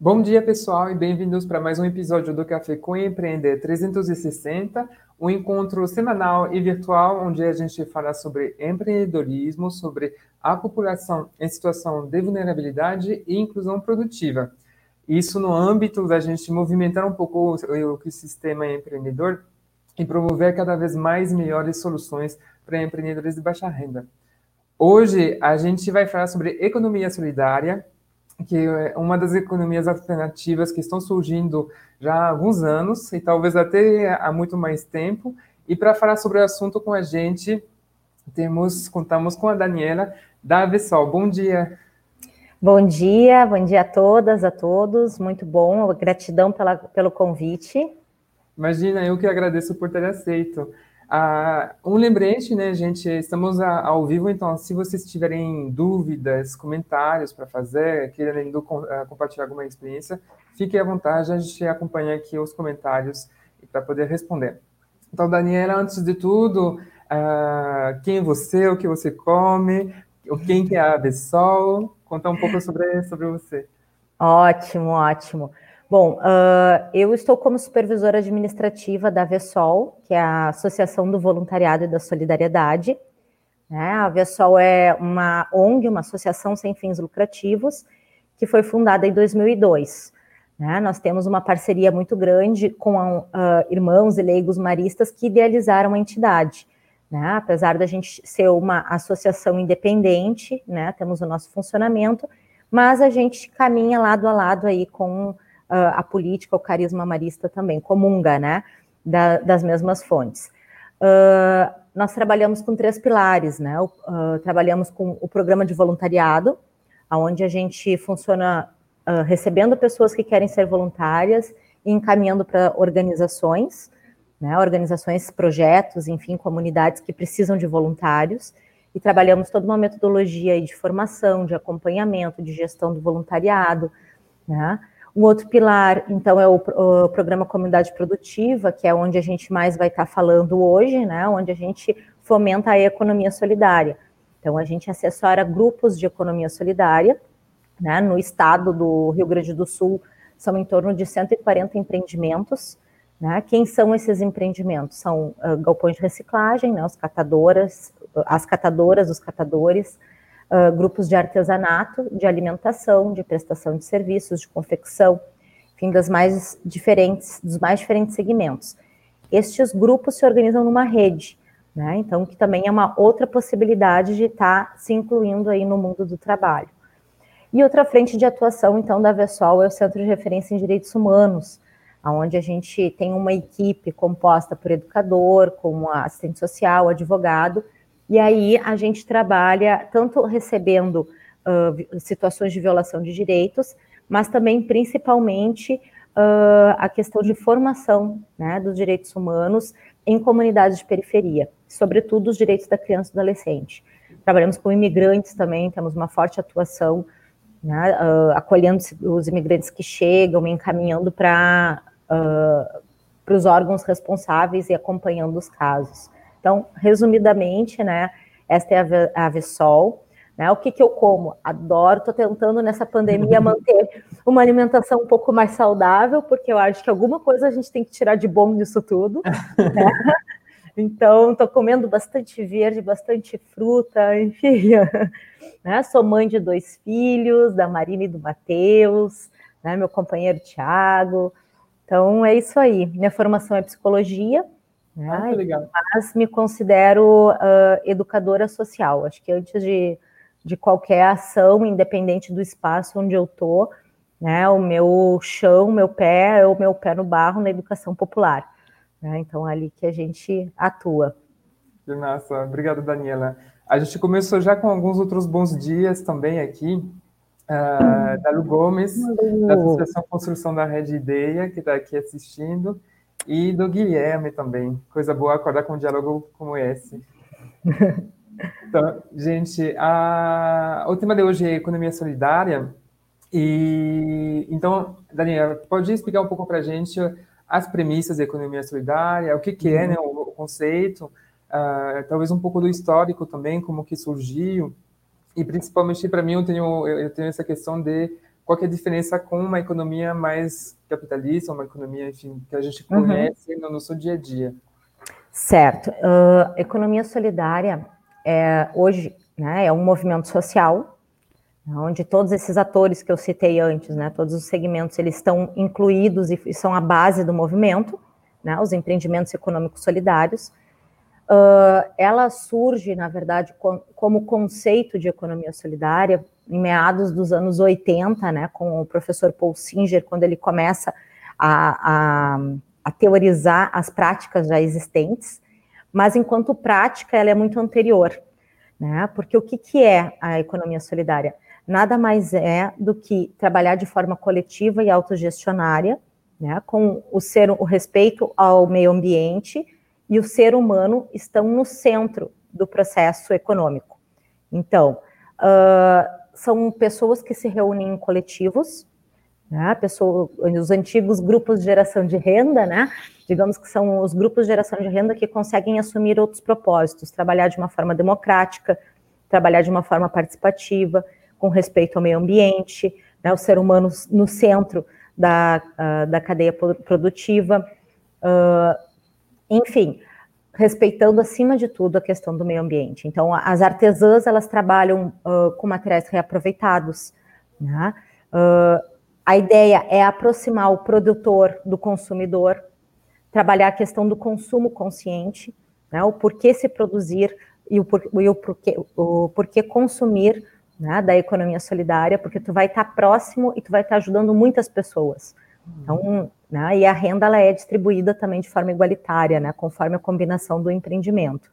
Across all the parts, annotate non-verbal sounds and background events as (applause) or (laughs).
Bom dia, pessoal, e bem-vindos para mais um episódio do Café com Empreender 360, um encontro semanal e virtual onde a gente fala sobre empreendedorismo, sobre a população em situação de vulnerabilidade e inclusão produtiva. Isso no âmbito da gente movimentar um pouco o sistema empreendedor e promover cada vez mais melhores soluções para empreendedores de baixa renda. Hoje a gente vai falar sobre economia solidária, que é uma das economias alternativas que estão surgindo já há alguns anos e talvez até há muito mais tempo. E para falar sobre o assunto com a gente, temos contamos com a Daniela da Avesol. Bom dia. Bom dia, bom dia a todas, a todos. Muito bom, gratidão pela, pelo convite. Imagina, eu que agradeço por ter aceito. Ah, um lembrete, né, gente? Estamos ao vivo, então, se vocês tiverem dúvidas, comentários para fazer, querendo uh, compartilhar alguma experiência, fiquem à vontade, a gente acompanha aqui os comentários para poder responder. Então, Daniela, antes de tudo, uh, quem é você, o que você come, quem que é a Avesol, contar um pouco sobre, sobre você. Ótimo, ótimo. Bom, uh, eu estou como supervisora administrativa da VESOL, que é a Associação do Voluntariado e da Solidariedade. Né? A VESOL é uma ONG, uma associação sem fins lucrativos, que foi fundada em 2002. Né? Nós temos uma parceria muito grande com uh, irmãos e leigos maristas que idealizaram a entidade. Né? Apesar da gente ser uma associação independente, né? temos o nosso funcionamento, mas a gente caminha lado a lado aí com a política, o carisma marista também, comunga, né, da, das mesmas fontes. Uh, nós trabalhamos com três pilares, né, uh, trabalhamos com o programa de voluntariado, onde a gente funciona recebendo pessoas que querem ser voluntárias e encaminhando para organizações, né, organizações, projetos, enfim, comunidades que precisam de voluntários, e trabalhamos toda uma metodologia de formação, de acompanhamento, de gestão do voluntariado, né, um outro pilar, então, é o, o, programa Comunidade Produtiva, que é onde a gente mais vai estar falando hoje, né? Onde a gente fomenta a economia solidária. Então, a gente assessora grupos de economia solidária, né? No estado do Rio Grande do Sul, são em torno de 140 empreendimentos. Né? Quem são esses empreendimentos? São uh, galpões de reciclagem, né? Os catadoras, as catadoras, os catadores, uh, grupos de artesanato, de alimentação, de prestação de serviços, de confecção, enfim, das mais diferentes, dos mais diferentes segmentos. Estes grupos se organizam numa rede, né? Então, que também é uma outra possibilidade de estar tá se incluindo aí no mundo do trabalho. E outra frente de atuação, então, da VESOL é o Centro de Referência em Direitos Humanos, onde a gente tem uma equipe composta por educador, como assistente social, advogado, e aí a gente trabalha tanto recebendo uh, situações de violação de direitos, mas também principalmente uh, a questão de formação né, dos direitos humanos em comunidades de periferia, sobretudo os direitos da criança e do adolescente. Trabalhamos com imigrantes também, temos uma forte atuação, né, uh, acolhendo os imigrantes que chegam, encaminhando para uh, os órgãos responsáveis e acompanhando os casos. Então, resumidamente, né, esta é a Vsol. Né, o que, que eu como? Adoro, estou tentando nessa pandemia (laughs) manter uma alimentação um pouco mais saudável, porque eu acho que alguma coisa a gente tem que tirar de bom disso tudo. Né? (laughs) Então, estou comendo bastante verde, bastante fruta, enfim. (laughs) Né? Sou mãe de dois filhos, da Marina e do Matheus, né? meu companheiro Tiago. Então, é isso aí. Minha formação é psicologia, legal. Mas me considero uh, educadora social. Acho que antes de, de qualquer ação, independente do espaço onde eu estou, né, o meu chão, meu pé é o meu pé no barro na educação popular. Né? Então, é ali que a gente atua. Que massa. Obrigado, Daniela. A gente começou já com alguns outros bons dias também aqui. Uh, da Lu Gomes, da Associação Construção da Rede Ideia, que está aqui assistindo e do Guilherme também. Coisa boa acordar com um diálogo como esse. (laughs) Então, gente, a, o tema de hoje é economia solidária. E então, Daniela, pode explicar um pouco para a gente as premissas da economia solidária, o que, que é né, o, o conceito, uh, talvez um pouco do histórico também, como que surgiu. E principalmente para mim, eu tenho, eu tenho essa questão de qual é a diferença com uma economia mais capitalista, uma economia, enfim, que a gente uhum. conhece uhum. no nosso dia a dia. Certo. Uh, economia solidária é, hoje né, é um movimento social onde todos esses atores que eu citei antes, né, todos os segmentos, eles estão incluídos e, e são a base do movimento, né, os empreendimentos econômicos solidários. Uh, ela surge, na verdade, com, como conceito de economia solidária em meados dos anos 80, né, com o professor Paul Singer, quando ele começa a, a, a teorizar as práticas já existentes, mas enquanto prática ela é muito anterior, né, porque o que, que é a economia solidária? Nada mais é do que trabalhar de forma coletiva e autogestionária, né, com o, ser, o respeito ao meio ambiente, e o ser humano estão no centro do processo econômico. Então, uh, são pessoas que se reúnem em coletivos, né, pessoa, os antigos grupos de geração de renda, né, digamos que são os grupos de geração de renda que conseguem assumir outros propósitos, trabalhar de uma forma democrática, trabalhar de uma forma participativa, com respeito ao meio ambiente, né, o ser humano no centro da, uh, da cadeia produtiva, uh, enfim, respeitando acima de tudo a questão do meio ambiente. Então, as artesãs elas trabalham uh, com materiais reaproveitados. Né? Uh, a ideia é aproximar o produtor do consumidor, trabalhar a questão do consumo consciente, né? o porquê se produzir e o, e o, porquê, o porquê consumir né? da economia solidária, porque tu vai estar próximo e tu vai estar ajudando muitas pessoas. Então, né, e a renda ela é distribuída também de forma igualitária, né, conforme a combinação do empreendimento.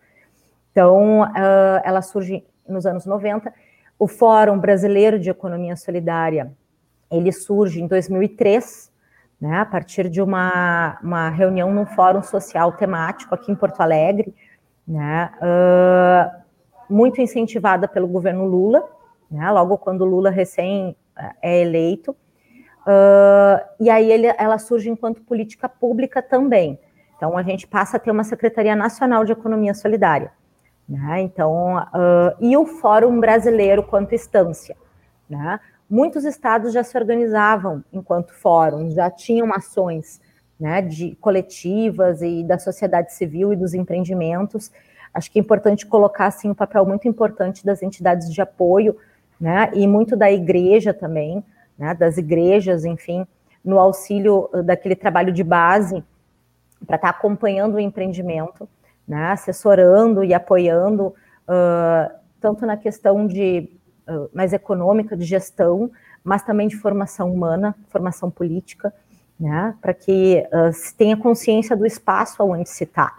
Então, uh, ela surge nos anos 90. O Fórum Brasileiro de Economia Solidária, ele surge em 2003, né, a partir de uma, uma reunião num fórum social temático aqui em Porto Alegre, né, uh, muito incentivada pelo governo Lula, né, logo quando Lula recém é eleito, Uh, e aí ele, ela surge enquanto política pública também. Então a gente passa a ter uma Secretaria Nacional de Economia Solidária. Né? Então, uh, e o Fórum Brasileiro quanto instância. Né? Muitos estados já se organizavam enquanto fórum, já tinham ações né, de coletivas e da sociedade civil e dos empreendimentos. Acho que é importante colocar assim, um papel muito importante das entidades de apoio né, e muito da igreja também, né, das igrejas, enfim, no auxílio uh, daquele trabalho de base para estar tá acompanhando o empreendimento, né, assessorando e apoiando uh, tanto na questão de uh, mais econômica de gestão, mas também de formação humana, formação política, né, para que uh, se tenha consciência do espaço onde se está.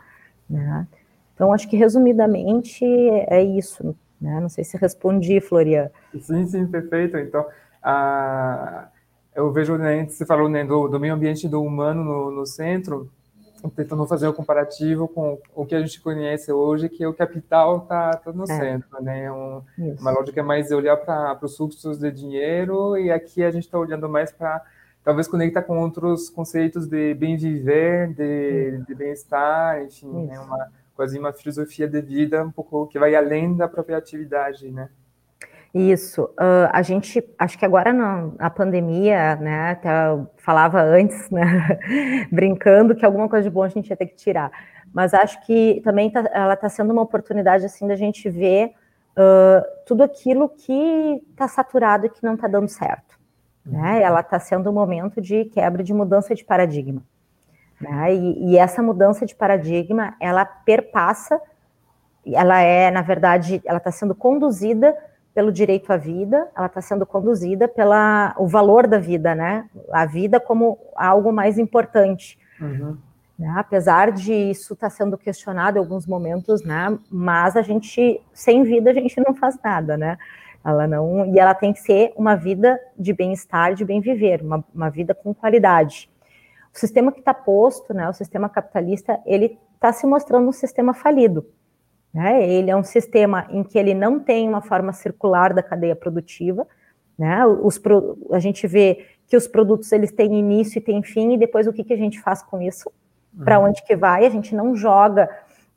Né. Então, acho que resumidamente é isso. Né? Não sei se respondi, Florian. Sim, sim, perfeito. Então, a, eu vejo, né, você falou né, do, do meio ambiente do humano no, no centro, tentando fazer o um comparativo com o que a gente conhece hoje, que o capital está tá no é. centro, né? Um, uma lógica mais olhar para os fluxos de dinheiro e aqui a gente está olhando mais para talvez conectar com outros conceitos de bem viver, de, de bem-estar, enfim, né? uma quase uma filosofia de vida um pouco que vai além da própria atividade, né? Isso. Uh, a gente, acho que agora na, na pandemia, né, até falava antes, né, (laughs) brincando que alguma coisa de bom a gente ia ter que tirar. Mas acho que também tá, ela está sendo uma oportunidade, assim, da gente ver uh, tudo aquilo que está saturado e que não está dando certo. Né? Uhum. Ela está sendo um momento de quebra, de mudança de paradigma. Né? E, e essa mudança de paradigma, ela perpassa, ela é, na verdade, ela está sendo conduzida pelo direito à vida, ela está sendo conduzida pela o valor da vida, né? A vida como algo mais importante. Uhum. Né? Apesar de isso estar tá sendo questionado em alguns momentos, né? Mas a gente, sem vida, a gente não faz nada, né? Ela não, e ela tem que ser uma vida de bem-estar, de bem viver, uma, uma vida com qualidade. O sistema que está posto, né? O sistema capitalista, ele está se mostrando um sistema falido. Né? Ele é um sistema em que ele não tem uma forma circular da cadeia produtiva. Né? Os, a gente vê que os produtos eles têm início e têm fim, e depois o que, que a gente faz com isso? Para uhum. onde que vai? A gente não joga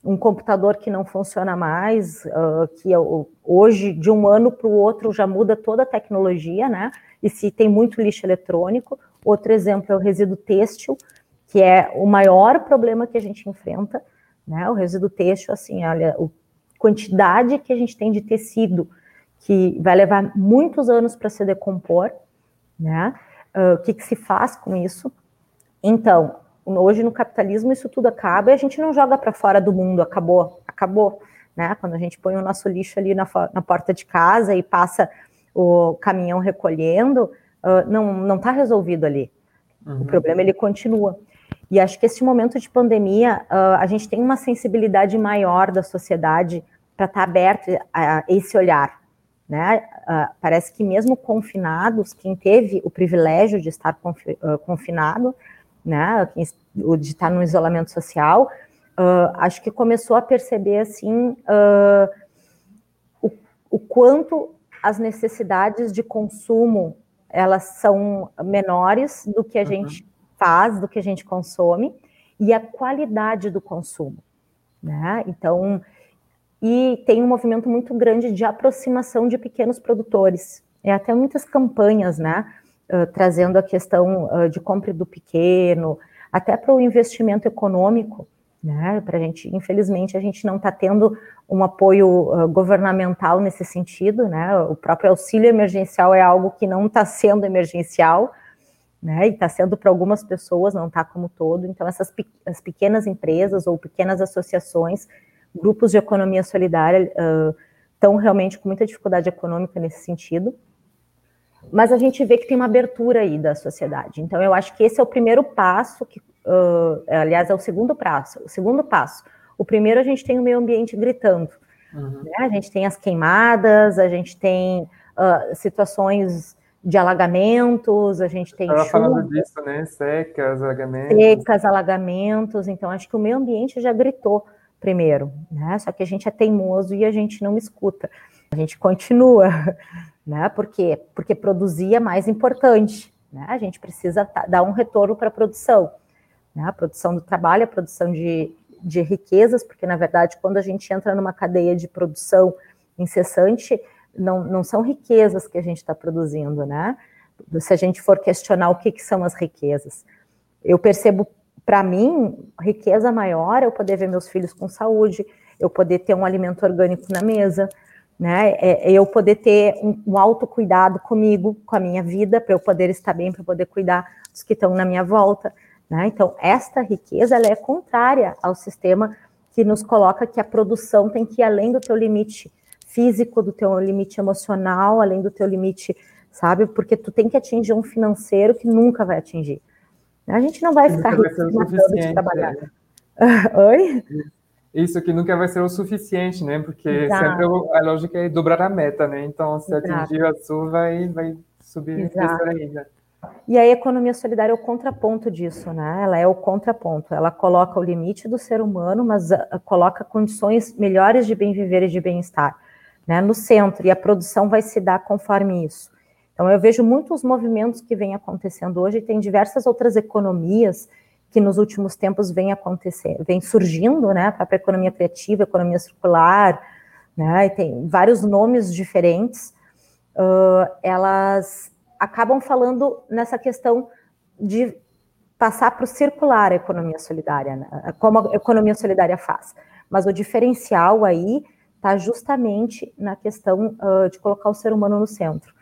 um computador que não funciona mais, uh, que hoje, de um ano para o outro, já muda toda a tecnologia, né? E se tem muito lixo eletrônico. Outro exemplo é o resíduo têxtil, que é o maior problema que a gente enfrenta, né? O resíduo têxtil, assim, olha, a quantidade que a gente tem de tecido, que vai levar muitos anos para se decompor, né? Uh, o que, que se faz com isso? Então, hoje no capitalismo isso tudo acaba e a gente não joga para fora do mundo, acabou, acabou, né? Quando a gente põe o nosso lixo ali na, na porta de casa e passa o caminhão recolhendo, uh, não não está resolvido ali. Uhum. O problema ele continua. E acho que esse momento de pandemia, uh, a gente tem uma sensibilidade maior da sociedade para estar tá aberto a, a, esse olhar, né? Uh, parece que mesmo confinados, quem teve o privilégio de estar confi confinado, né, de estar no isolamento social, uh, acho que começou a perceber assim uh, o, o, quanto as necessidades de consumo elas são menores do que a uhum. gente faz, do que a gente consome e a qualidade do consumo, né? Então, e tem um movimento muito grande de aproximação de pequenos produtores. É até muitas campanhas, né? uh, trazendo a questão uh, de compra do pequeno, até para o investimento econômico, né? Para a gente, infelizmente, a gente não está tendo um apoio uh, governamental nesse sentido, né? O próprio auxílio emergencial é algo que não está sendo emergencial, né? E está sendo para algumas pessoas, não está como todo. Então, essas pe as pequenas empresas ou pequenas associações, grupos de economia solidária, estão realmente com muita dificuldade econômica nesse sentido mas a gente vê que tem uma abertura aí da sociedade. Então, eu acho que esse é o primeiro passo, que, uh, aliás, é o segundo passo. O segundo passo. O primeiro, a gente tem o meio ambiente gritando. Uhum. Né? A gente tem as queimadas, a gente tem uh, situações de alagamentos, a gente tem Estava falando disso, né? Secas, alagamentos. Secas, alagamentos. Então, acho que o meio ambiente já gritou primeiro, né? Só que a gente é teimoso e a gente não escuta. A gente continua (laughs) né? Por quê? Porque produzir é mais importante, né? A gente precisa dar um retorno para a produção, né? A produção do trabalho, a produção de, de riquezas, porque na verdade, quando a gente entra numa cadeia de produção incessante, não, não são riquezas que a gente está produzindo, né? Se a gente for questionar o que, que são as riquezas, eu percebo, para mim, riqueza maior é eu poder ver meus filhos com saúde, eu poder ter um alimento orgânico na mesa, né? É, é eu poder ter um, um autocuidado comigo, com a minha vida, para eu poder estar bem, para poder cuidar dos que estão na minha volta, né? Então, esta riqueza ela é contrária ao sistema que nos coloca que a produção tem que ir além do teu limite físico, do teu limite emocional, além do teu limite, sabe? Porque tu tem que atingir um financeiro que nunca vai atingir. A gente não vai ficar rico de trabalhar. Né? (laughs) Oi? Isso que nunca vai ser o suficiente, né? Porque Exato. sempre a lógica é dobrar a meta, né? Então, se Exato. atingir a sua, vai, vai subir ainda. E a economia solidária é o contraponto disso, né? Ela é o contraponto. Ela coloca o limite do ser humano, mas uh, coloca condições melhores de bem viver e de bem-estar, né? No centro e a produção vai se dar conforme isso. Então eu vejo muitos movimentos que vêm acontecendo hoje. Tem diversas outras economias que nos últimos tempos vem acontecendo, vem surgindo, né, a própria economia criativa, economia circular, né, e tem vários nomes diferentes, uh, elas acabam falando nessa questão de passar para o circular a economia solidária, né, como a economia solidária faz. Mas o diferencial aí está justamente na questão uh, de colocar o ser humano no centro.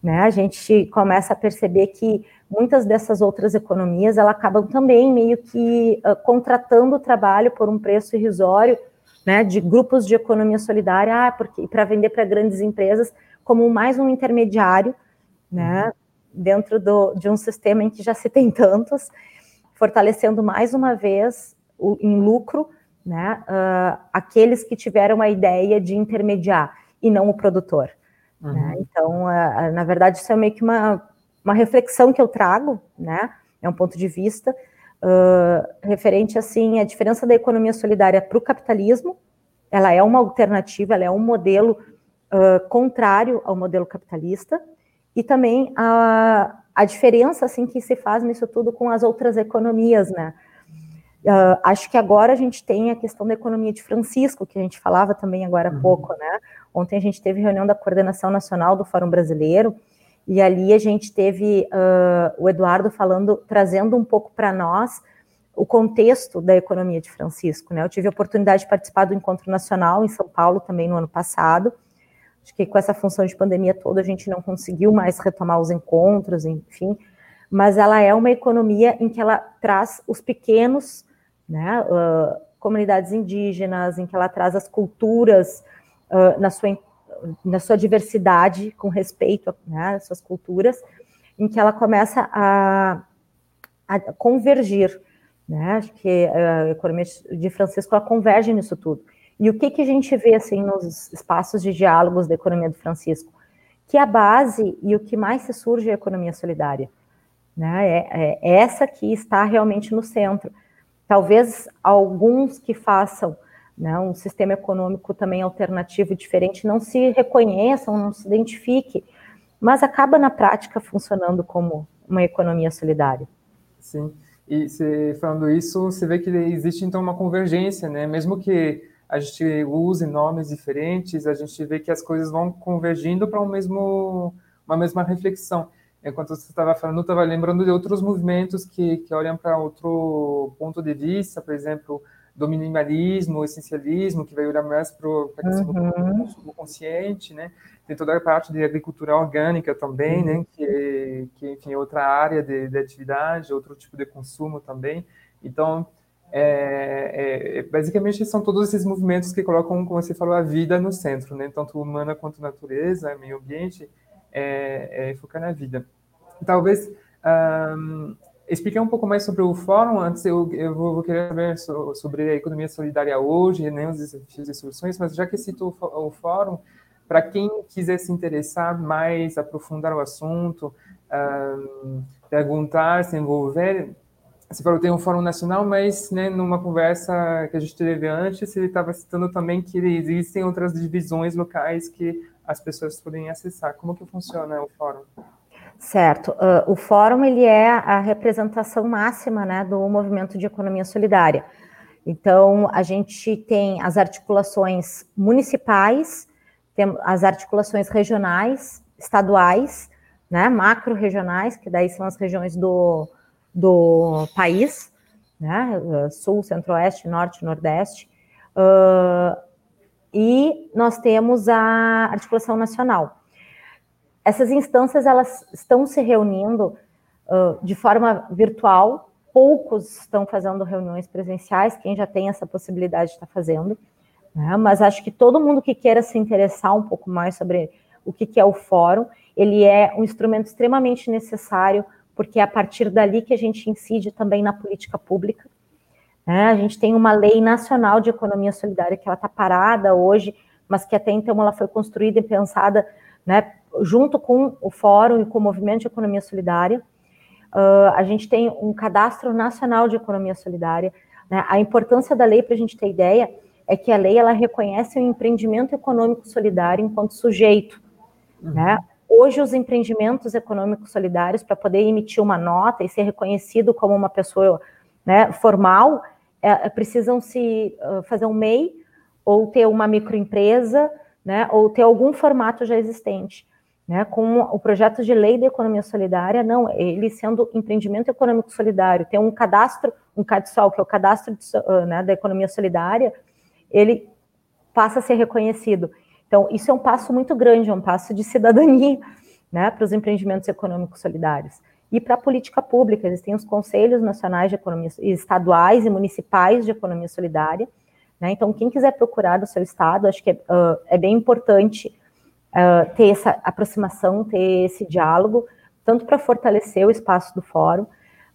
Né? A gente começa a perceber que muitas dessas outras economias elas acabam também meio que uh, contratando o trabalho por um preço irrisório, né, de grupos de economia solidária, ah, porque para vender para grandes empresas como mais um intermediário, né, dentro do, de um sistema em que já se tem tantos, fortalecendo mais uma vez o, em lucro, né, uh, aqueles que tiveram a ideia de intermediar e não o produtor. Uhum. Né? Então, na verdade, isso é meio que uma, uma reflexão que eu trago, né? É um ponto de vista uh, referente assim à diferença da economia solidária para o capitalismo. Ela é uma alternativa, ela é um modelo uh, contrário ao modelo capitalista e também a, a diferença assim que se faz nisso tudo com as outras economias, né? Uh, acho que agora a gente tem a questão da economia de Francisco, que a gente falava também agora há uhum. pouco, né? Ontem a gente teve reunião da coordenação nacional do Fórum Brasileiro, e ali a gente teve uh, o Eduardo falando, trazendo um pouco para nós o contexto da economia de Francisco, né? Eu tive a oportunidade de participar do encontro nacional em São Paulo também no ano passado. Acho que com essa função de pandemia toda a gente não conseguiu mais retomar os encontros, enfim, mas ela é uma economia em que ela traz os pequenos né, uh, comunidades indígenas, em que ela traz as culturas uh, na, sua, na sua diversidade, com respeito né, às suas culturas, em que ela começa a, a convergir. Né? Acho que a economia de Francisco ela converge nisso tudo. E o que, que a gente vê assim nos espaços de diálogos da economia do Francisco? Que a base e o que mais se surge é a economia solidária. Né? É, é essa que está realmente no centro. Talvez alguns que façam né, um sistema econômico também alternativo diferente não se reconheçam, não se identifiquem, mas acaba na prática funcionando como uma economia solidária. Sim, e você, falando isso, você vê que existe então uma convergência, né? Mesmo que a gente use nomes diferentes, a gente vê que as coisas vão convergindo para um mesmo, uma mesma reflexão. Enquanto você estava falando, eu estava lembrando de outros movimentos que, que olham para outro ponto de vista, por exemplo, do minimalismo, o essencialismo, que vai olhar mais para a questão uhum. do consciente, né? Tem toda a parte de agricultura orgânica também, né? uhum. né? Que, que, enfim, é outra área de, de atividade, outro tipo de consumo também. Então, é, é, basicamente são todos esses movimentos que colocam, como você falou, a vida no centro, né? Tanto humana quanto natureza, meio ambiente, é, é focar na vida. Talvez um, explicar um pouco mais sobre o fórum. Antes, eu, eu vou, vou, querer saber sobre a economia solidária hoje, né, os desafios e soluções, mas já que citou o, o fórum, para quem quiser se interessar mais, aprofundar o assunto, um, perguntar, se envolver, você falou tem um fórum nacional, mas né, numa conversa que a gente teve antes, ele estava citando também que existem outras divisões locais que as pessoas podem acessar. Como que funciona o fórum? Certo. Uh, o fórum ele é a representação máxima né, do movimento de economia solidária. Então, a gente tem as articulações municipais, tem as articulações regionais, estaduais, né, macro-regionais, que daí são as regiões do, do país, né, sul, centro-oeste, norte, nordeste, uh, e nós temos a articulação nacional. Essas instâncias elas estão se reunindo uh, de forma virtual, poucos estão fazendo reuniões presenciais, quem já tem essa possibilidade está fazendo, né? mas acho que todo mundo que queira se interessar um pouco mais sobre o que, que é o fórum, ele é um instrumento extremamente necessário porque é a partir dali que a gente incide também na política pública. Né? A gente tem uma lei nacional de economia solidária que ela está parada hoje, mas que até então ela foi construída e pensada né, junto com o Fórum e com o Movimento de Economia Solidária. Uh, a gente tem um cadastro nacional de economia solidária. Né? A importância da lei, para a gente ter ideia, é que a lei ela reconhece o empreendimento econômico solidário enquanto sujeito. Uhum. Né? Hoje, os empreendimentos econômicos solidários, para poder emitir uma nota e ser reconhecido como uma pessoa né, formal, precisam se uh, fazer um MEI ou ter uma microempresa, né, ou ter algum formato já existente. Né, com o projeto de lei da economia solidária, não, ele sendo empreendimento econômico solidário, tem um cadastro, um CADSOL, que é o cadastro de, uh, né, da economia solidária, ele passa a ser reconhecido. Então, isso é um passo muito grande, é um passo de cidadania (laughs) né, para os empreendimentos econômicos solidários. E para política pública, existem os conselhos nacionais de economia, estaduais e municipais de economia solidária. Né? Então, quem quiser procurar do seu estado, acho que é, uh, é bem importante uh, ter essa aproximação, ter esse diálogo, tanto para fortalecer o espaço do fórum,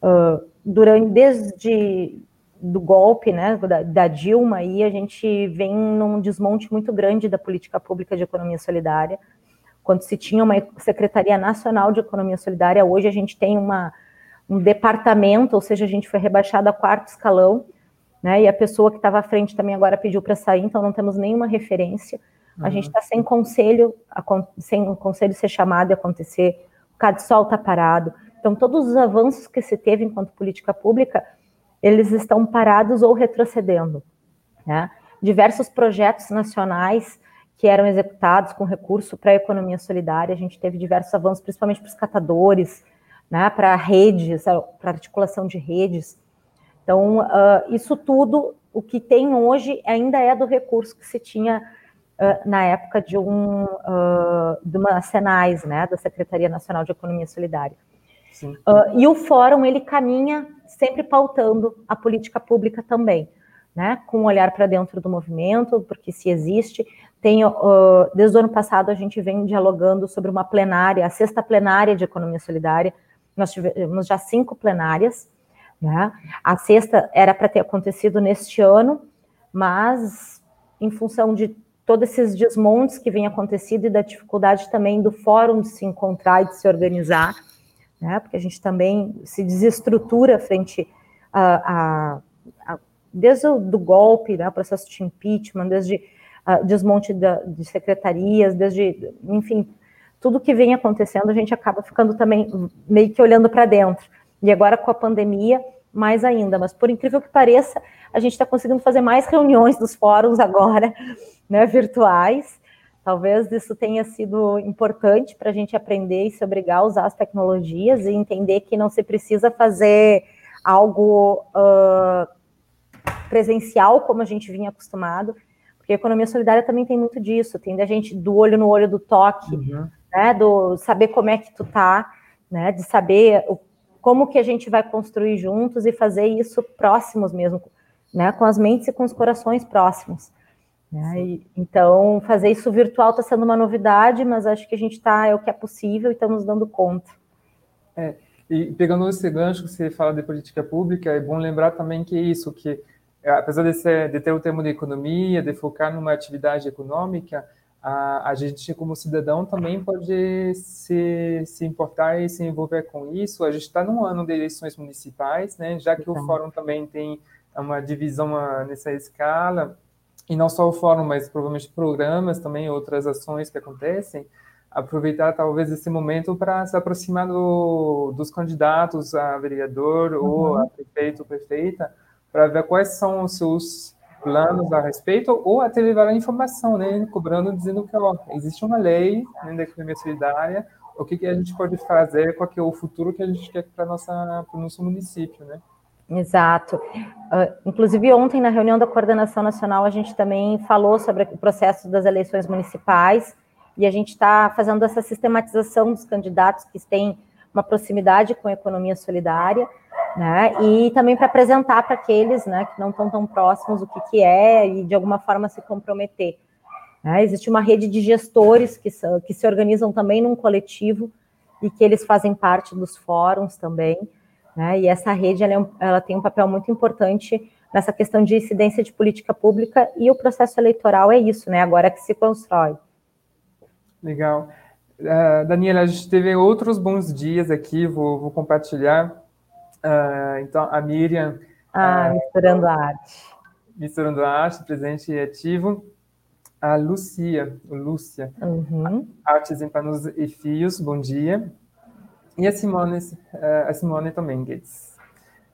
uh, durante desde do golpe, né, da, da, Dilma, aí a gente vem num desmonte muito grande da política pública de economia solidária. Quando se tinha uma Secretaria Nacional de Economia Solidária, hoje a gente tem uma, um departamento, ou seja, a gente foi rebaixado a quarto escalão, né, e a pessoa que estava à frente também agora pediu para sair, então não temos nenhuma referência. A gente está sem conselho, sem o conselho ser chamado e acontecer, o CADSOL está parado. Então, todos os avanços que se teve enquanto política pública, eles estão parados ou retrocedendo. Né? Diversos projetos nacionais que eram executados com recurso para a economia solidária, a gente teve diversos avanços, principalmente para os catadores, né, para redes, para articulação de redes. Então, uh, isso tudo, o que tem hoje, ainda é do recurso que se tinha uh, na época de, um, uh, de uma Senais, né, da Secretaria Nacional de Economia Solidária. e o fórum, ele caminha sempre pautando a política pública também, né, com um olhar para dentro do movimento, porque se existe, tem, desde o ano passado a gente vem dialogando sobre uma plenária, a sexta plenária de economia solidária, nós tivemos já cinco plenárias, né? A sexta era para ter acontecido neste ano, mas em função de todos esses desmontes que vem acontecido e da dificuldade também do fórum de se encontrar e de se organizar, né? Porque a gente também se desestrutura frente a, a, a desde o do golpe, né? O processo de impeachment, desde uh, desmonte de secretarias, desde, enfim, tudo que vem acontecendo, a gente acaba ficando também meio que olhando para dentro. E agora com a pandemia, mais ainda. Mas por incrível que pareça, a gente está conseguindo fazer mais reuniões dos fóruns agora, (laughs) né, virtuais. Talvez isso tenha sido importante para a gente aprender e se obrigar a usar as tecnologias e entender que não se precisa fazer algo uh, presencial como a gente vinha acostumado, porque a economia solidária também tem muito disso, tem da gente do olho no olho do toque, uhum né, do saber como é que tu tá, né, de saber o, como que a gente vai construir juntos e fazer isso próximos mesmo, né, com as mentes e com os corações próximos. Né, e, então, fazer isso virtual está sendo uma novidade, mas acho que a gente está, é o que é possível e estamos dando conta. É, e pegando esse gancho que você fala de política pública, é bom lembrar também que é isso, que apesar de, ser, de ter o termo de economia, de focar numa atividade econômica, a, a gente, como cidadão, também pode se, se importar e se envolver com isso. A gente está num ano de eleições municipais, né? já que o fórum também tem uma divisão nessa escala, e não só o fórum, mas provavelmente programas também, outras ações que acontecem, aproveitar talvez esse momento para se aproximar do, dos candidatos a vereador uhum. ou a prefeito ou prefeita, para ver quais são os seus planos a respeito, ou até levar a informação, né, cobrando, dizendo que ó, existe uma lei né, da economia solidária, o que, que a gente pode fazer, qual que é o futuro que a gente quer para o nosso município, né? Exato. Uh, inclusive, ontem, na reunião da Coordenação Nacional, a gente também falou sobre o processo das eleições municipais, e a gente está fazendo essa sistematização dos candidatos que têm uma proximidade com a economia solidária, né? E também para apresentar para aqueles, né, que não estão tão próximos o que, que é e de alguma forma se comprometer. Né? Existe uma rede de gestores que, que se organizam também num coletivo e que eles fazem parte dos fóruns também, né? E essa rede ela, é ela tem um papel muito importante nessa questão de incidência de política pública e o processo eleitoral é isso, né? Agora que se constrói. Legal. Uh, Daniela, a gente teve outros bons dias aqui, vou, vou compartilhar. Uh, então, a Miriam. Ah, uh, misturando a arte. Misturando a arte, presente e ativo. A Lucia, Lúcia, uhum. Artes em Panos e Fios, bom dia. E a Simone, uh, a Simone também, Gates.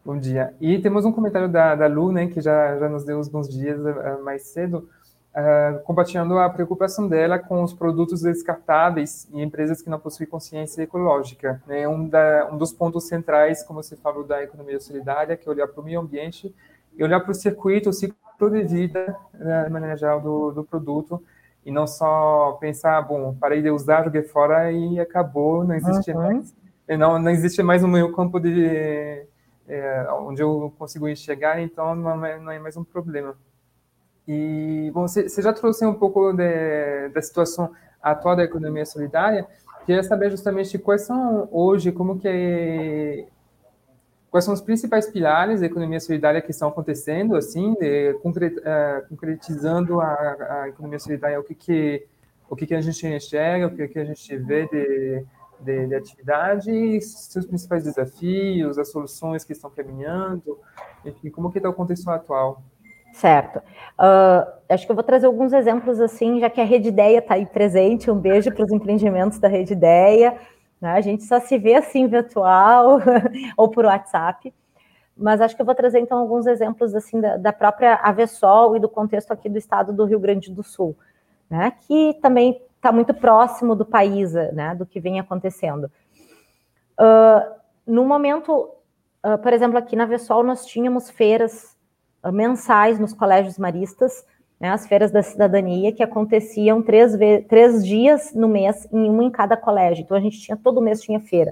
Bom dia. E temos um comentário da, da Lu, né, que já, já nos deu os bons dias mais cedo uh, compartilhando a preocupação dela com os produtos descartáveis e empresas que não possuem consciência ecológica. Né? Um, da, um dos pontos centrais, como você falou, da economia solidária, que é olhar para o meio ambiente e olhar para o circuito, o ciclo de vida, né, de maneira geral, do, do produto, e não só pensar, bom, parei de usar, joguei fora e acabou, não existe uhum. mais. Não, não existe mais o meu campo de é, onde eu consigo enxergar, então não é, não é mais um problema. E, bom, você, já trouxe um pouco de, da situação atual da economia solidária. Queria saber justamente quais são hoje, como que é, quais são os principais pilares da economia solidária que estão acontecendo, assim, de, concret, uh, concretizando a, a, economia solidária, o que que o que que a gente enxerga, o que que a gente vê de, de, de atividade, e seus principais desafios, as soluções que estão caminhando, enfim, como que está o contexto atual? Certo. Uh, acho que eu vou trazer alguns exemplos assim, já que a Rede Ideia está aí presente. Um beijo para os empreendimentos da Rede Ideia. Né? A gente só se vê assim virtual (laughs) ou por WhatsApp. mas acho que eu vou trazer então alguns exemplos assim da, da própria Avesol e do contexto aqui do estado do Rio Grande do Sul, né, que também está muito próximo do país, né, do que vem acontecendo. Uh, no momento, uh, por exemplo, aqui na Avesol nós tínhamos feiras mensais nos colégios maristas, né, as feiras da cidadania, que aconteciam três, três dias no mês, em um em cada colégio. Então a gente tinha, todo mês tinha feira,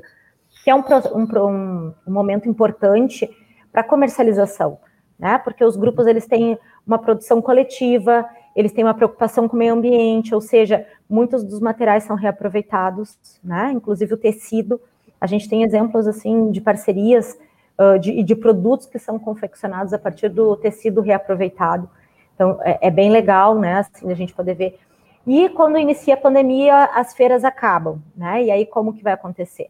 que é um, um, um momento importante para comercialização, né? Porque os grupos eles têm uma produção coletiva, eles têm uma preocupação com o meio ambiente, ou seja, muitos dos materiais são reaproveitados, né? Inclusive o tecido. A gente tem exemplos assim de parcerias de, de produtos que são confeccionados a partir do tecido reaproveitado. Então, é, é, bem legal, né, assim, a gente poder ver. E quando inicia a pandemia, as feiras acabam, né, e aí como que vai acontecer?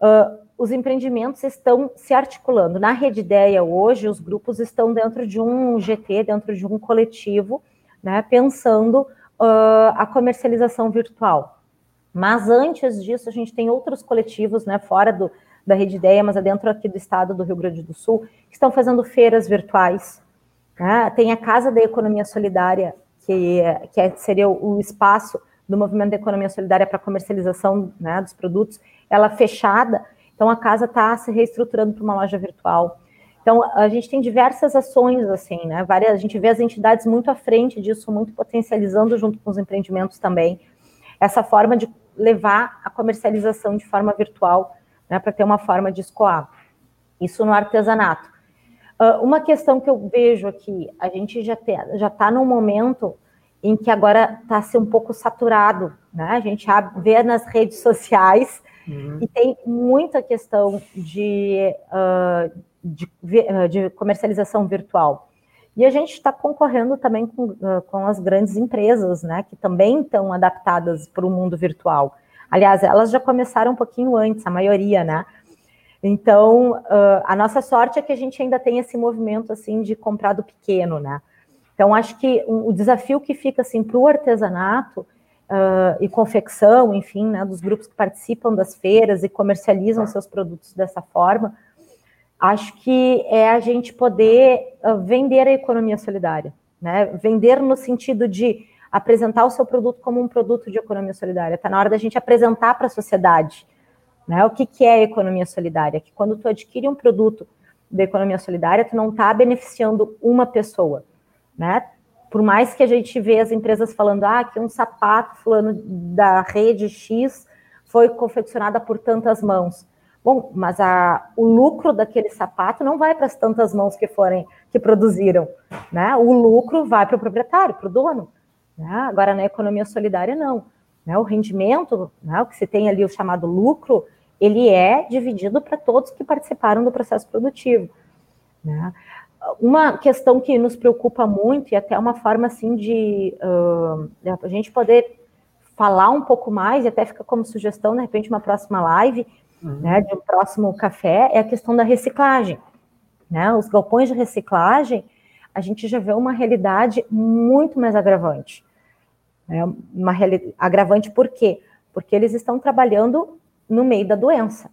Uh, os empreendimentos estão se articulando. Na Rede Ideia, hoje, os grupos estão dentro de um GT, dentro de um coletivo, né, pensando uh, a comercialização virtual. Mas antes disso, a gente tem outros coletivos, né, fora do, da Rede Ideia, mas é dentro aqui do estado do Rio Grande do Sul, que estão fazendo feiras virtuais, né? Tem a Casa da Economia Solidária, que, que é, seria o espaço do movimento da economia solidária para comercialização né, dos produtos, ela fechada, então a casa está se reestruturando para uma loja virtual. Então a gente tem diversas ações assim, né? Várias, a gente vê as entidades muito à frente disso, muito potencializando junto com os empreendimentos também essa forma de levar a comercialização de forma virtual, né, para ter uma forma de escoar. Isso no artesanato. Uh, uma questão que eu vejo aqui, a gente já está num momento em que agora está se um pouco saturado, né? A gente vê nas redes sociais uhum. e tem muita questão de, uh, de, de, comercialização virtual. E a gente está concorrendo também com, uh, com as grandes empresas, né? Que também estão adaptadas para o mundo virtual. Aliás, elas já começaram um pouquinho antes, a maioria, né? Então, uh, a nossa sorte é que a gente ainda tem esse movimento assim de comprar do pequeno, né? Então, acho que o desafio que fica assim para o artesanato uh, e confecção, enfim, né, dos grupos que participam das feiras e comercializam seus produtos dessa forma, acho que é a gente poder uh, vender a economia solidária, né? Vender no sentido de apresentar o seu produto como um produto de economia solidária. Está na hora da gente apresentar para a sociedade né? O que, que é economia solidária? Que quando tu adquire um produto da economia solidária, tu não está beneficiando uma pessoa, né? Por mais que a gente vê as empresas falando, ah, que um sapato fulano da rede X foi confeccionada por tantas mãos. Bom, mas a, o lucro daquele sapato não vai para as tantas mãos que forem que produziram, né? O lucro vai para o proprietário, para o dono. Né? Agora na economia solidária não. Né? O rendimento, né? o que se tem ali o chamado lucro, ele é dividido para todos que participaram do processo produtivo. Né? Uma questão que nos preocupa muito, e até uma forma assim de uh, a gente poder falar um pouco mais, e até fica como sugestão, de repente, uma próxima live, uhum. né, de um próximo café, é a questão da reciclagem. Né? Os galpões de reciclagem, a gente já vê uma realidade muito mais agravante. Né? Uma agravante por quê? Porque eles estão trabalhando no meio da doença.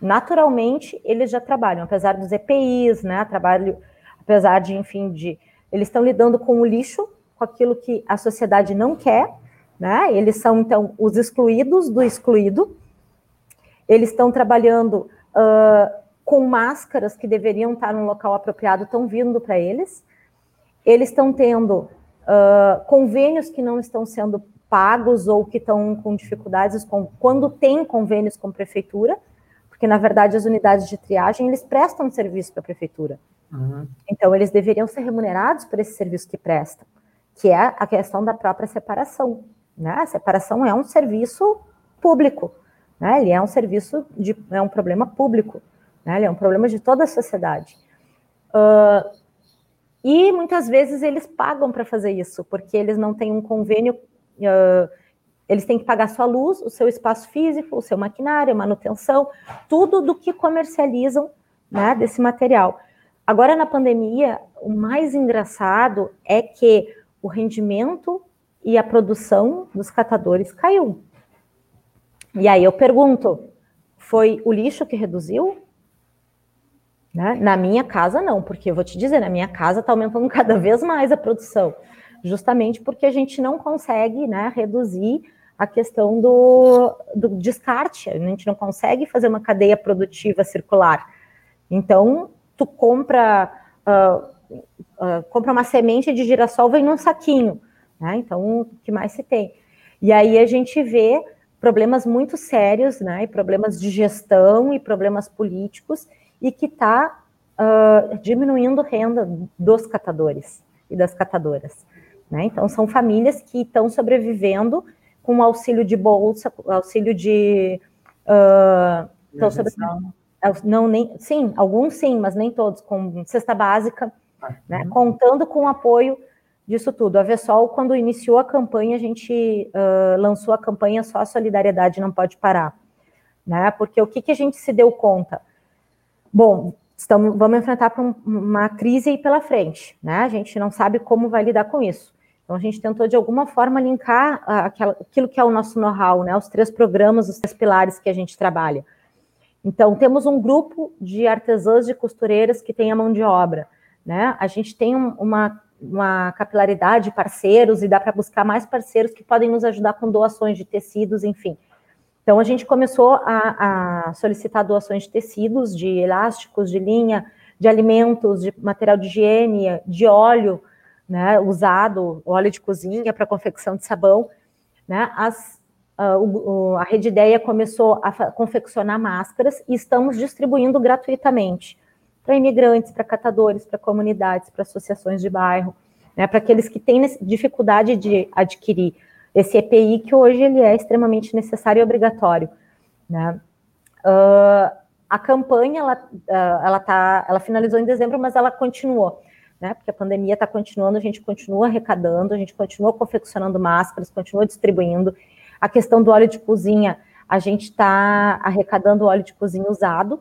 Naturalmente, eles já trabalham, apesar dos EPIs, né? Trabalho, apesar de, enfim, de eles estão lidando com o lixo, com aquilo que a sociedade não quer, né? Eles são então os excluídos do excluído. Eles estão trabalhando uh, com máscaras que deveriam estar no local apropriado, estão vindo para eles. Eles estão tendo uh, convênios que não estão sendo pagos ou que estão com dificuldades com, quando tem convênios com prefeitura, porque na verdade as unidades de triagem eles prestam serviço para a prefeitura. Uhum. Então eles deveriam ser remunerados por esse serviço que prestam, que é a questão da própria separação. Né? A separação é um serviço público, né? Ele é um serviço de é um problema público, né? Ele é um problema de toda a sociedade. Uh, e muitas vezes eles pagam para fazer isso, porque eles não têm um convênio Uh, eles têm que pagar sua luz, o seu espaço físico, o seu maquinário, manutenção, tudo do que comercializam né, desse material. Agora, na pandemia, o mais engraçado é que o rendimento e a produção dos catadores caiu. E aí eu pergunto: foi o lixo que reduziu? Né? Na minha casa, não, porque eu vou te dizer, na minha casa está aumentando (laughs) cada vez mais a produção, justamente porque a gente não consegue né, reduzir a questão do, do descarte, a gente não consegue fazer uma cadeia produtiva circular. Então, tu compra, uh, uh, compra uma semente de girassol, vem num saquinho, né? Então, o que mais se tem? E aí a gente vê problemas muito sérios, né? E problemas de gestão e problemas políticos, e que está uh, diminuindo renda dos catadores e das catadoras. Né? Então, são famílias que estão sobrevivendo com auxílio de bolsa, auxílio de. Uh, sobre, não, nem, sim, alguns sim, mas nem todos, com cesta básica, ah, né? Uhum. contando com o apoio disso tudo. A Vessol, quando iniciou a campanha, a gente uh, lançou a campanha Só a Solidariedade Não Pode Parar. Né? Porque o que, que a gente se deu conta? Bom, estamos, vamos enfrentar um, uma crise aí pela frente, né? A gente não sabe como vai lidar com isso. Então, a gente tentou, de alguma forma, linkar aquilo que é o nosso know-how, né? Os três programas, os três pilares que a gente trabalha. Então, temos um grupo de artesãs de costureiras que tem a mão de obra, né? A gente tem um, uma, uma capilaridade de parceiros e dá para buscar mais parceiros que podem nos ajudar com doações de tecidos, enfim. Então, a gente começou a, a, solicitar doações de tecidos, de elásticos, de linha, de alimentos, de material de higiene, de óleo né, usado, óleo de cozinha para confecção de sabão. Né, as, a, o, a Rede Ideia começou a confeccionar máscaras e estamos distribuindo gratuitamente para imigrantes, para catadores, para comunidades, para associações de bairro, né, para aqueles que têm dificuldade de adquirir esse EPI que hoje ele é extremamente necessário e obrigatório. Né? Uh, a campanha ela, uh, ela, tá, ela finalizou em dezembro, mas ela continuou, né? Porque a pandemia está continuando, a gente continua arrecadando, a gente continua confeccionando máscaras, continua distribuindo. A questão do óleo de cozinha, a gente está arrecadando óleo de cozinha usado.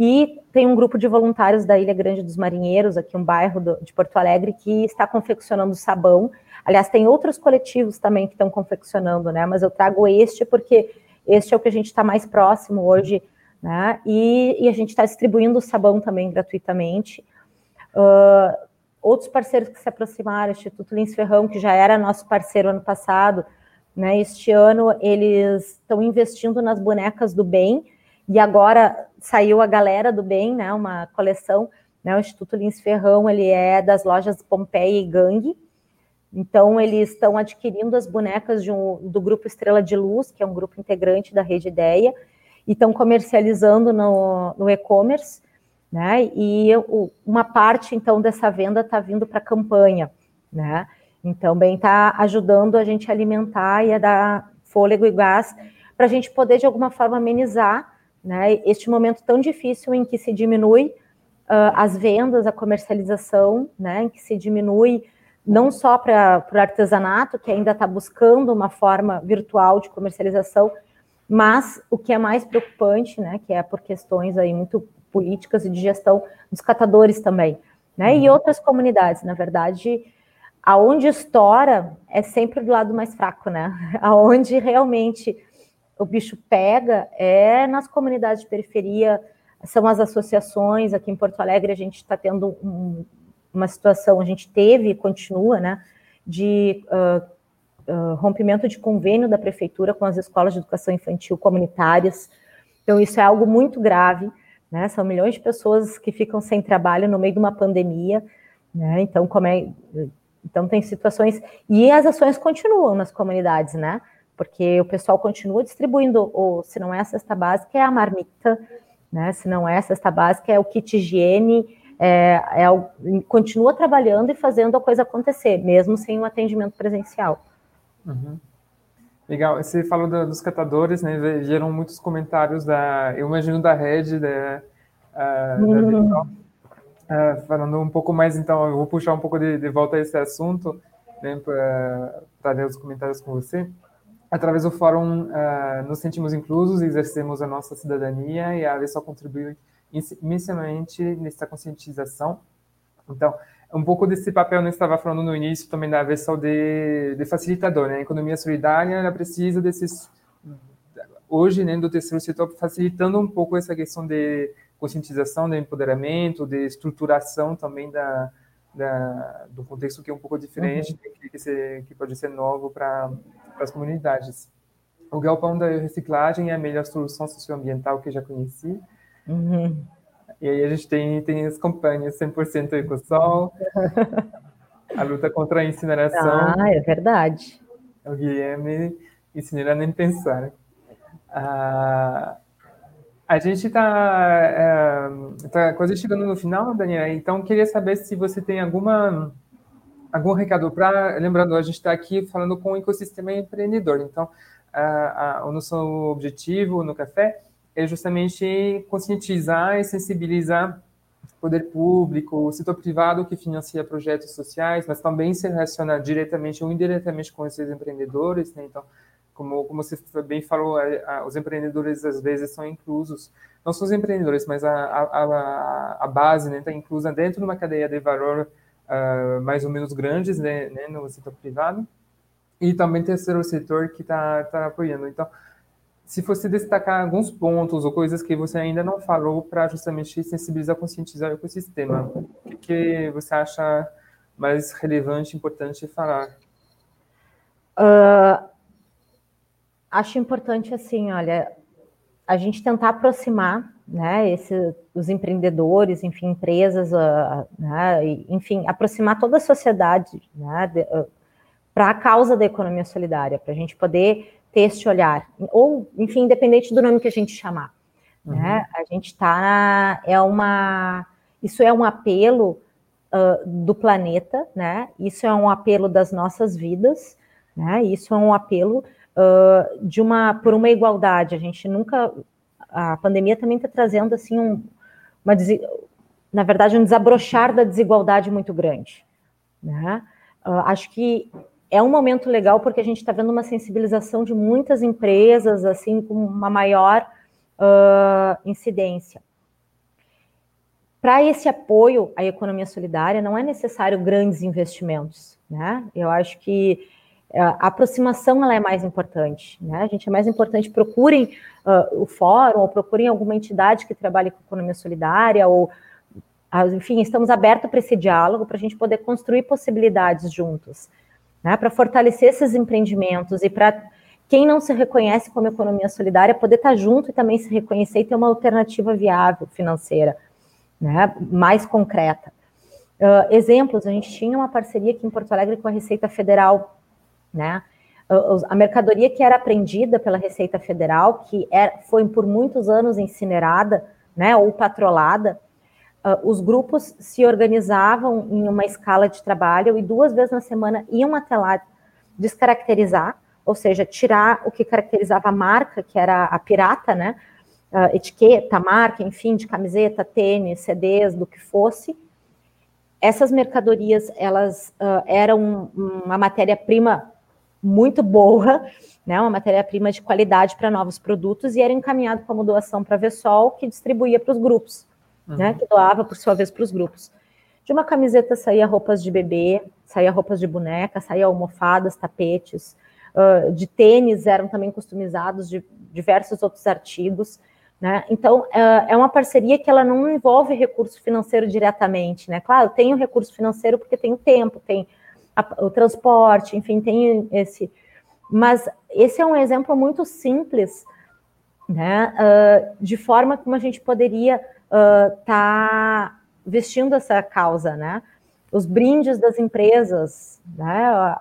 E tem um grupo de voluntários da Ilha Grande dos Marinheiros, aqui um bairro do, de Porto Alegre, que está confeccionando sabão Aliás, tem outros coletivos também que estão confeccionando, né? Mas eu trago este porque este é o que a gente está mais próximo hoje, né? E, e a gente está distribuindo o sabão também gratuitamente. Uh, outros parceiros que se aproximaram, o Instituto Lins Ferrão, que já era nosso parceiro ano passado, né? Este ano eles estão investindo nas bonecas do bem, e agora saiu a galera do bem, né? Uma coleção, né? O Instituto Lins Ferrão, ele é das lojas Pompeia e Gangue, então, eles estão adquirindo as bonecas um, do grupo Estrela de Luz, que é um grupo integrante da Rede Ideia, e estão comercializando no, no e-commerce, né? E o, uma parte, então, dessa venda está vindo para a campanha, né? Então, bem, está ajudando a gente a alimentar e a dar fôlego e gás para a gente poder, de alguma forma, amenizar né, este momento tão difícil em que se diminui uh, as vendas, a comercialização, né, em que se diminui não só para o artesanato, que ainda está buscando uma forma virtual de comercialização, mas o que é mais preocupante, né, que é por questões aí muito políticas e de gestão dos catadores também, né, e uhum. outras comunidades, na verdade, aonde estoura é sempre do lado mais fraco, né, (laughs) aonde realmente o bicho pega é nas comunidades de periferia, são as associações, aqui em Porto Alegre a gente está tendo um, uma situação, a gente teve e continua, né, de uh, uh, rompimento de convênio da prefeitura com as escolas de educação infantil comunitárias. Então, isso é algo muito grave, né? São milhões de pessoas que ficam sem trabalho no meio de uma pandemia, né? Então, como é, então tem situações e as ações continuam nas comunidades, né? Porque o pessoal continua distribuindo, ou se não é a cesta básica, é a marmita, né? Se não é a cesta básica, é o kit higiene, é, é, continua trabalhando e fazendo a coisa acontecer, mesmo sem o um atendimento presencial. Uhum. Legal, você falou da, dos catadores, né? Geram muitos comentários da, eu imagino da rede, da, uh, uhum. da uh, falando um pouco mais, então, eu vou puxar um pouco de, de volta a esse assunto, né, para ler os comentários com você. Através do fórum, uh, nos sentimos inclusos, exercemos a nossa cidadania e a AVE só contribui imensamente nessa conscientização. Então, um pouco desse papel, né, estava falando no início também da versão de, de facilitador, né? A economia solidária, ela precisa desses, hoje, né, do terceiro setor, facilitando um pouco essa questão de, conscientização, de empoderamento, de estruturação também da, da, do contexto que é um pouco diferente, uhum. que, que, ser, que, pode ser novo para as comunidades. O galpão da reciclagem é a melhor solução socioambiental que já conheci. Uhum. E aí a gente tem, tem as campanhas 100% Ecosol, a luta contra a incineração. Ah, é verdade. O Guilherme a nem pensar. Ah, a gente está é, tá quase chegando no final, Daniela, então queria saber se você tem alguma algum recado para. Lembrando, a gente está aqui falando com o ecossistema empreendedor, então a, a, o nosso objetivo no café é justamente conscientizar e sensibilizar poder público, o setor privado que financia projetos sociais, mas também se relaciona diretamente ou indiretamente com esses empreendedores, né? Então, como, como você bem falou, a, a, os empreendedores às vezes são inclusos, não só os empreendedores, mas a, a, a base está né, tá inclusa dentro de uma cadeia de valor uh, mais ou menos grandes né, né, no setor privado, e também terceiro setor que está tá apoiando. Então, se fosse destacar alguns pontos ou coisas que você ainda não falou para justamente sensibilizar, conscientizar o ecossistema, o que, que você acha mais relevante, importante falar? Uh, acho importante assim, olha, a gente tentar aproximar, né, esse, os empreendedores, enfim, empresas, uh, né, enfim, aproximar toda a sociedade, né, uh, para a causa da economia solidária, para a gente poder ter esse olhar, ou, enfim, independente do nome que a gente chamar, uhum. né, a gente está, é uma, isso é um apelo uh, do planeta, né, isso é um apelo das nossas vidas, né, isso é um apelo de uma por uma igualdade. A gente nunca a pandemia também está trazendo assim um, uma na verdade um desabrochar da desigualdade muito grande. Né? Uh, acho que é um momento legal porque a gente está vendo uma sensibilização de muitas empresas assim com uma maior uh, incidência. Para esse apoio à economia solidária, não é necessário grandes investimentos. Né? Eu acho que a aproximação ela é mais importante, né? A gente é mais importante procurem uh, o fórum ou procurem alguma entidade que trabalhe com economia solidária ou uh, enfim, estamos abertos para esse diálogo para a gente poder construir possibilidades juntos, né? Para fortalecer esses empreendimentos e para quem não se reconhece como economia solidária poder estar junto e também se reconhecer e ter uma alternativa viável financeira, né? Mais concreta. Uh, exemplos, a gente tinha uma parceria aqui em Porto Alegre com a Receita Federal né? A mercadoria que era apreendida pela Receita Federal, que era, é, foi por muitos anos incinerada, né, ou patrolada, uh, os grupos se organizavam em uma escala de trabalho e duas vezes na semana iam até lá descaracterizar, ou seja, tirar o que caracterizava a marca, que era a pirata, né, uh, etiqueta, marca, enfim, de camiseta, tênis, CDs, do que fosse. Essas mercadorias, elas uh, eram uma matéria-prima muito boa, né, uma matéria-prima de qualidade para novos produtos, e era encaminhado como doação para a Vessol, que distribuía para os grupos, né, uhum. né, que doava, por sua vez, para os grupos. De uma camiseta saía roupas de bebê, saía roupas de boneca, saía almofadas, tapetes, uh, de tênis eram também customizados de diversos outros artigos, né? Então, é uma parceria que ela não envolve recurso financeiro diretamente, né? Claro, tem o recurso financeiro porque tem o tempo, tem a, o transporte, enfim, tem esse. Mas esse é um exemplo muito simples, né, uh, de forma como a gente poderia estar uh, tá vestindo essa causa, né? Os brindes das empresas, né? A,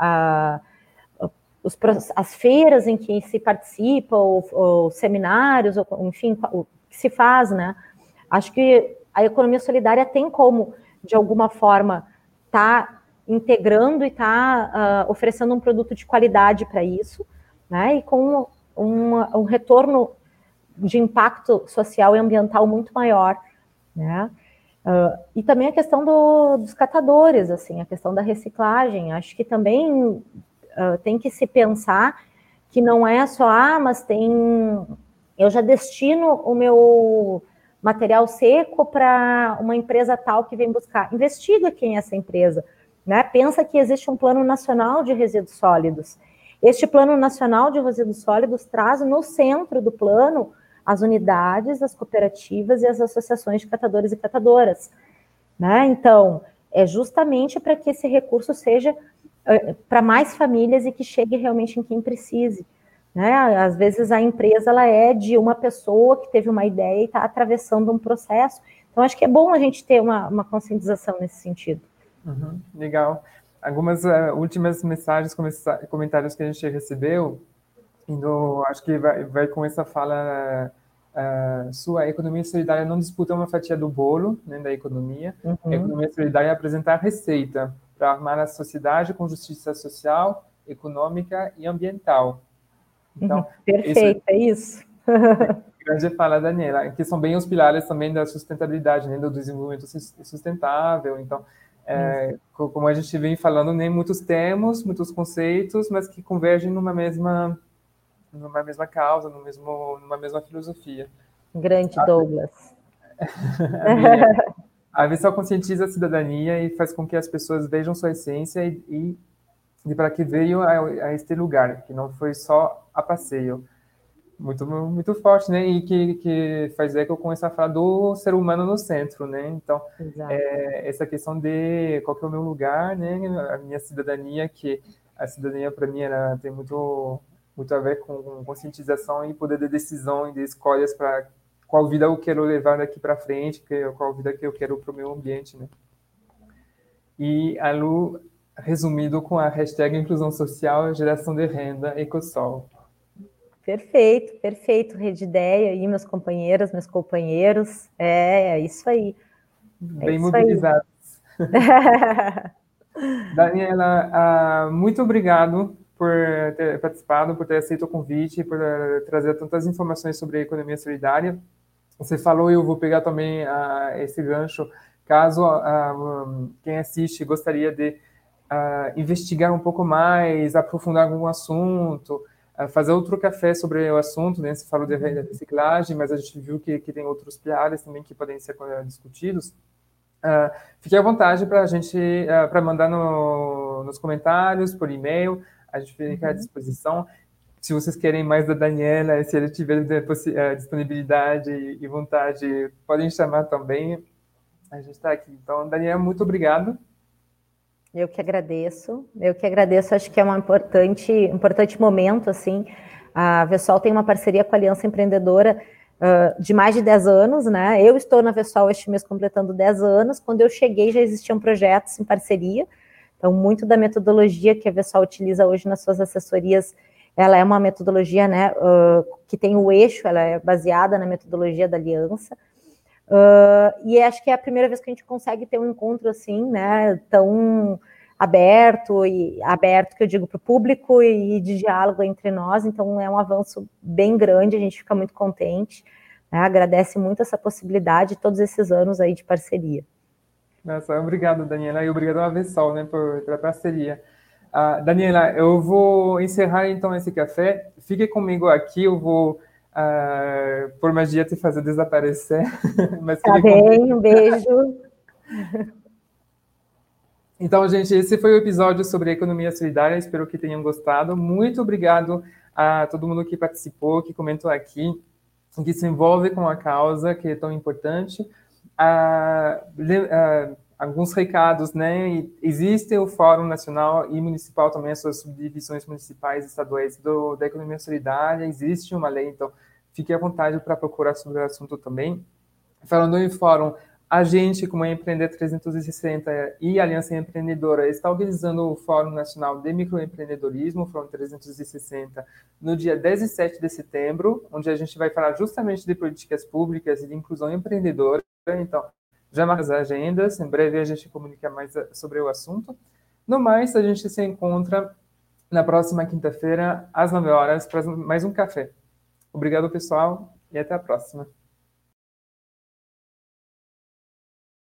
a, os, as feiras em que se participa, ou, ou seminários, ou, enfim, o que se faz, né? Acho que a economia solidária tem como, de alguma forma, tá integrando e está uh, oferecendo um produto de qualidade para isso, né? E com um, um, retorno de impacto social e ambiental muito maior, né? Uh, e também a questão do, dos catadores, assim, a questão da reciclagem. Acho que também uh, tem que se pensar que não é só, ah, mas tem. Eu já destino o meu material seco para uma empresa tal que vem buscar. Investiga quem é essa empresa né? Pensa que existe um plano nacional de resíduos sólidos. Este plano nacional de resíduos sólidos traz no centro do plano as unidades, as cooperativas e as associações de catadores e catadoras. Né? Então, é justamente para que esse recurso seja uh, para mais famílias e que chegue realmente em quem precise. Né? Às vezes a empresa ela é de uma pessoa que teve uma ideia e está atravessando um processo. Então, acho que é bom a gente ter uma, uma conscientização nesse sentido. Uhum, legal. Algumas uh, últimas mensagens, comentários que a gente recebeu, indo, acho que vai, vai com essa fala uh, sua, a economia solidária não disputa uma fatia do bolo né, da economia. Uhum. A economia solidária é apresentar receita para armar a sociedade com justiça social, econômica e ambiental. Então, Perfeito, é isso. (laughs) grande fala, Daniela, que são bem os pilares também da sustentabilidade, né, do desenvolvimento sustentável. Então, é, como a gente vem falando, nem muitos termos, muitos conceitos, mas que convergem numa mesma, numa mesma causa, no mesmo, numa mesma filosofia. Grande Douglas. (laughs) a (laughs) Vessel conscientiza a cidadania e faz com que as pessoas vejam sua essência e, e, e para que veio a, a este lugar, que não foi só a passeio muito muito forte, né? E que, que faz eco com essa fala do ser humano no centro, né? Então, é, essa questão de qual que é o meu lugar, né? A minha cidadania, que a cidadania para mim ela tem muito muito a ver com conscientização e poder de decisão e de escolhas para qual vida eu quero levar daqui para frente, qual vida que eu quero para o meu ambiente, né? E a Lu resumido com a hashtag inclusão social, geração de renda, Ecosol. Perfeito, perfeito, Rede Ideia aí, meus companheiros, meus companheiros. É, é isso aí. É Bem isso mobilizados. (laughs) Daniela, uh, muito obrigado por ter participado, por ter aceito o convite, por uh, trazer tantas informações sobre a economia solidária. Você falou, e eu vou pegar também uh, esse gancho, caso um, quem assiste gostaria de investigar um pouco mais, aprofundar algum assunto, fazer outro café sobre o assunto, né? Você falou de reciclagem, mas a gente viu que, que tem outros pilares também que podem ser eh, discutidos. Uh, fique à vontade para a gente, uh, para mandar no, nos comentários, por e-mail, a gente fica uhum. à disposição. Se vocês querem mais da Daniela, se ele tiver uh, disponibilidade e vontade, podem chamar também. A gente está aqui. Então, Daniela, muito obrigado. Eu que agradeço. Eu que agradeço. Acho que é um importante, importante momento, assim. A Vessol tem uma parceria com a Aliança Empreendedora uh, de mais de 10 anos, né? Eu estou na Vessol este mês completando 10 anos. Quando eu cheguei, já existiam projetos em parceria. Então, muito da metodologia que a Vessol utiliza hoje nas suas assessorias, ela é uma metodologia, né, uh, que tem o eixo, ela é baseada na metodologia da Aliança. Uh, e acho que é a primeira vez que a gente consegue ter um encontro assim, né, tão aberto e aberto que eu digo para o público e de diálogo entre nós. Então é um avanço bem grande, a gente fica muito contente, né, agradece muito essa possibilidade todos esses anos aí de parceria. Nossa, obrigado, Daniela, e obrigado a Vessol, né, por, pela parceria. Uh, Daniela, eu vou encerrar então esse café. Fique comigo aqui, eu vou uh, por magia te fazer desaparecer. (laughs) Mas tá bem, um beijo. (laughs) Então, gente, esse foi o episódio sobre economia solidária. Espero que tenham gostado. Muito obrigado a todo mundo que participou, que comentou aqui, que se envolve com a causa, que é tão importante. Uh, uh, alguns recados, né? Existe o Fórum Nacional e Municipal também, as suas subdivisões municipais e estaduais do, da economia solidária, existe uma lei, então fique à vontade para procurar sobre o assunto também. Falando em fórum, a gente, como a Empreender 360 e Aliança Empreendedora, está organizando o Fórum Nacional de Microempreendedorismo, Fórum 360, no dia 17 de setembro, onde a gente vai falar justamente de políticas públicas e de inclusão empreendedora. Então, já marca as agendas, em breve a gente comunica mais eh, sobre o assunto. No mais, a gente se encontra na próxima quinta-feira, às 9 horas, para mais um café. Obrigado, pessoal, e até a próxima.